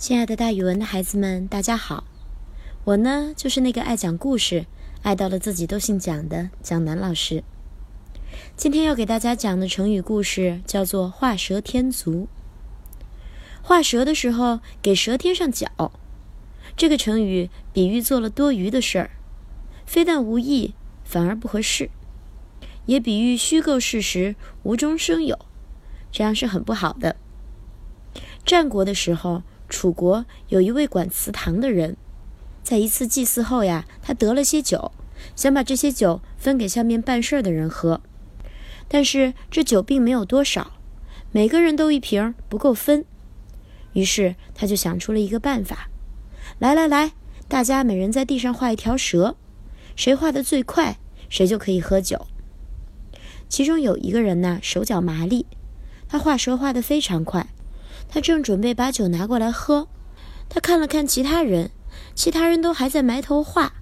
亲爱的，大语文的孩子们，大家好！我呢，就是那个爱讲故事、爱到了自己都姓蒋的蒋楠老师。今天要给大家讲的成语故事叫做“画蛇添足”。画蛇的时候给蛇添上脚，这个成语比喻做了多余的事儿，非但无益，反而不合适，也比喻虚构事实、无中生有，这样是很不好的。战国的时候。楚国有一位管祠堂的人，在一次祭祀后呀，他得了些酒，想把这些酒分给下面办事的人喝，但是这酒并没有多少，每个人都一瓶，不够分。于是他就想出了一个办法：来来来，大家每人在地上画一条蛇，谁画的最快，谁就可以喝酒。其中有一个人呢，手脚麻利，他画蛇画得非常快。他正准备把酒拿过来喝，他看了看其他人，其他人都还在埋头画，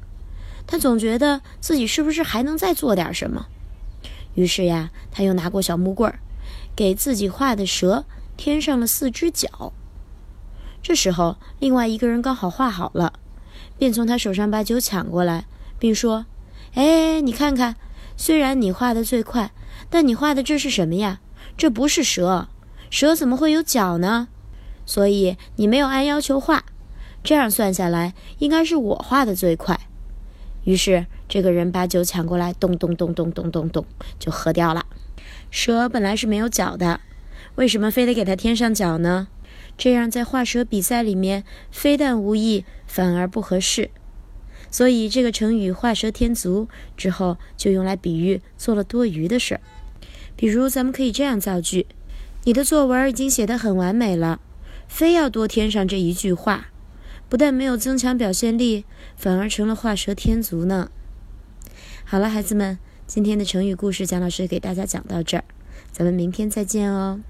他总觉得自己是不是还能再做点什么。于是呀，他又拿过小木棍，给自己画的蛇添上了四只脚。这时候，另外一个人刚好画好了，便从他手上把酒抢过来，并说：“哎，你看看，虽然你画的最快，但你画的这是什么呀？这不是蛇。”蛇怎么会有脚呢？所以你没有按要求画，这样算下来，应该是我画的最快。于是这个人把酒抢过来，咚咚咚咚咚咚咚就喝掉了。蛇本来是没有脚的，为什么非得给它添上脚呢？这样在画蛇比赛里面，非但无益，反而不合适。所以这个成语“画蛇添足”之后就用来比喻做了多余的事儿。比如，咱们可以这样造句。你的作文已经写得很完美了，非要多添上这一句话，不但没有增强表现力，反而成了画蛇添足呢。好了，孩子们，今天的成语故事，蒋老师给大家讲到这儿，咱们明天再见哦。